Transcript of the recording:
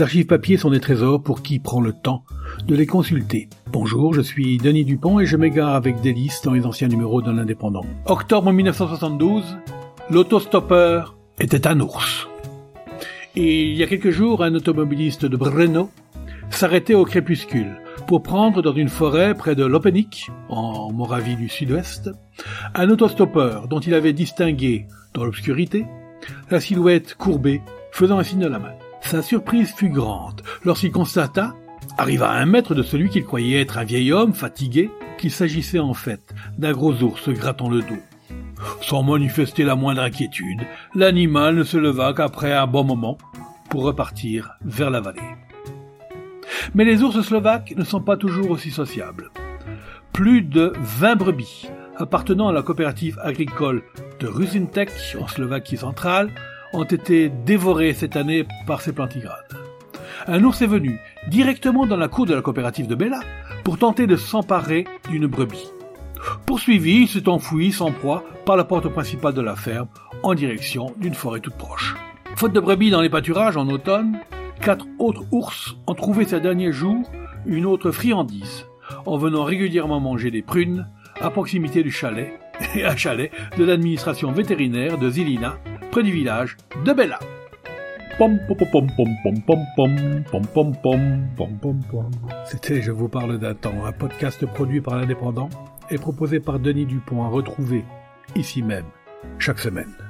Archives papier sont des trésors pour qui prend le temps de les consulter. Bonjour, je suis Denis Dupont et je m'égare avec délice dans les anciens numéros de l'Indépendant. Octobre 1972, l'autostoppeur était un ours. Il y a quelques jours, un automobiliste de Brno s'arrêtait au crépuscule pour prendre dans une forêt près de Lopenik, en Moravie du Sud-Ouest, un autostoppeur dont il avait distingué, dans l'obscurité, la silhouette courbée faisant un signe de la main. Sa surprise fut grande lorsqu'il constata, arriva à un mètre de celui qu'il croyait être un vieil homme fatigué, qu'il s'agissait en fait d'un gros ours grattant le dos. Sans manifester la moindre inquiétude, l'animal ne se leva qu'après un bon moment pour repartir vers la vallée. Mais les ours slovaques ne sont pas toujours aussi sociables. Plus de 20 brebis appartenant à la coopérative agricole de Rusintek en Slovaquie centrale ont été dévorées cette année par ces plantigrades. Un ours est venu directement dans la cour de la coopérative de Bella pour tenter de s'emparer d'une brebis. Poursuivi, il s'est enfoui sans proie par la porte principale de la ferme en direction d'une forêt toute proche. Faute de brebis dans les pâturages en automne, quatre autres ours ont trouvé ces derniers jours une autre friandise en venant régulièrement manger des prunes à proximité du chalet et un chalet de l'administration vétérinaire de Zilina, près du village de Bella. C'était Je vous parle d'un temps, un podcast produit par l'Indépendant et proposé par Denis Dupont à retrouver ici même chaque semaine.